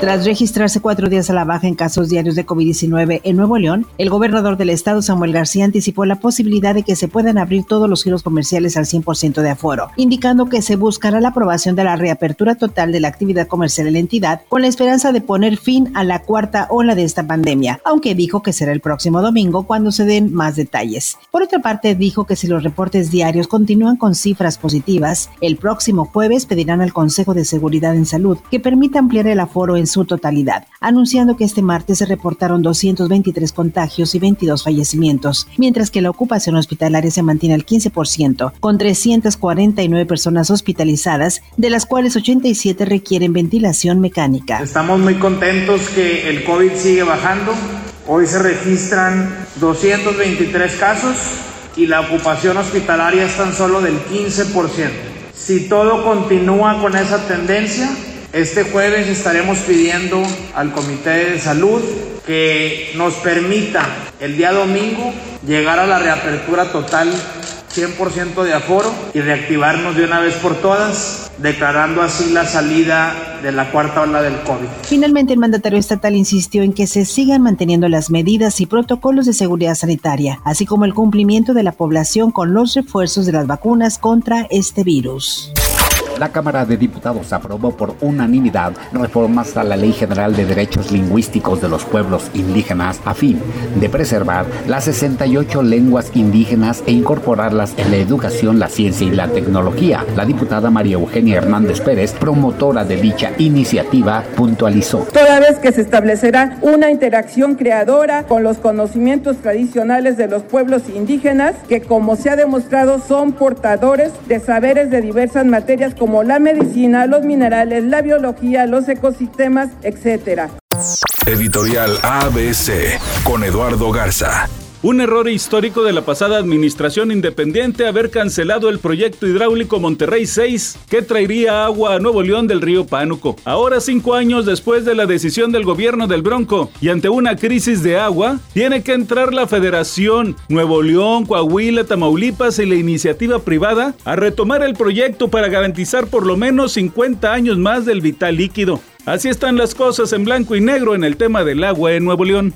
Tras registrarse cuatro días a la baja en casos diarios de COVID-19 en Nuevo León, el gobernador del estado, Samuel García, anticipó la posibilidad de que se puedan abrir todos los giros comerciales al 100% de aforo, indicando que se buscará la aprobación de la reapertura total de la actividad comercial en la entidad con la esperanza de poner fin a la cuarta ola de esta pandemia, aunque dijo que será el próximo domingo cuando se den más detalles. Por otra parte, dijo que si los reportes diarios continúan con cifras positivas, el próximo jueves pedirán al Consejo de Seguridad en Salud que permita ampliar el aforo en su totalidad, anunciando que este martes se reportaron 223 contagios y 22 fallecimientos, mientras que la ocupación hospitalaria se mantiene al 15%, con 349 personas hospitalizadas, de las cuales 87 requieren ventilación mecánica. Estamos muy contentos que el COVID sigue bajando. Hoy se registran 223 casos y la ocupación hospitalaria es tan solo del 15%. Si todo continúa con esa tendencia, este jueves estaremos pidiendo al Comité de Salud que nos permita el día domingo llegar a la reapertura total 100% de aforo y reactivarnos de una vez por todas, declarando así la salida de la cuarta ola del COVID. Finalmente, el mandatario estatal insistió en que se sigan manteniendo las medidas y protocolos de seguridad sanitaria, así como el cumplimiento de la población con los refuerzos de las vacunas contra este virus la Cámara de Diputados aprobó por unanimidad reformas a la Ley General de Derechos Lingüísticos de los Pueblos Indígenas a fin de preservar las 68 lenguas indígenas e incorporarlas en la educación, la ciencia y la tecnología. La diputada María Eugenia Hernández Pérez, promotora de dicha iniciativa, puntualizó. Toda vez que se establecerá una interacción creadora con los conocimientos tradicionales de los pueblos indígenas, que como se ha demostrado son portadores de saberes de diversas materias como como la medicina, los minerales, la biología, los ecosistemas, etc. Editorial ABC con Eduardo Garza. Un error histórico de la pasada administración independiente haber cancelado el proyecto hidráulico Monterrey 6 que traería agua a Nuevo León del río Pánuco. Ahora, cinco años después de la decisión del gobierno del Bronco y ante una crisis de agua, tiene que entrar la Federación, Nuevo León, Coahuila, Tamaulipas y la iniciativa privada a retomar el proyecto para garantizar por lo menos 50 años más del vital líquido. Así están las cosas en blanco y negro en el tema del agua en Nuevo León.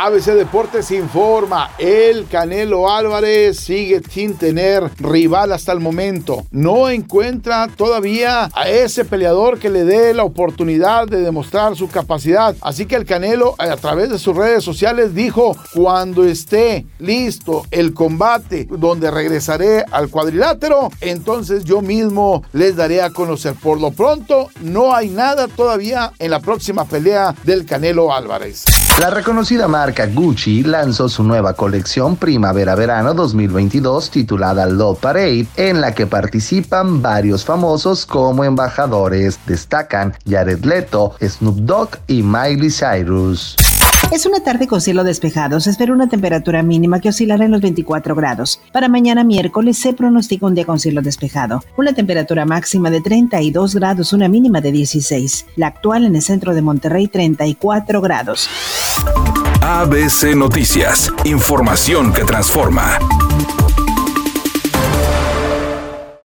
ABC Deportes informa, el Canelo Álvarez sigue sin tener rival hasta el momento. No encuentra todavía a ese peleador que le dé la oportunidad de demostrar su capacidad. Así que el Canelo a través de sus redes sociales dijo, cuando esté listo el combate donde regresaré al cuadrilátero, entonces yo mismo les daré a conocer. Por lo pronto, no hay nada todavía en la próxima pelea del Canelo Álvarez. La reconocida marca Gucci lanzó su nueva colección Primavera-Verano 2022 titulada Love Parade, en la que participan varios famosos como embajadores. Destacan Jared Leto, Snoop Dogg y Miley Cyrus. Es una tarde con cielo despejado. Se espera una temperatura mínima que oscilará en los 24 grados. Para mañana miércoles se pronostica un día con cielo despejado. Una temperatura máxima de 32 grados, una mínima de 16. La actual en el centro de Monterrey, 34 grados. ABC Noticias. Información que transforma.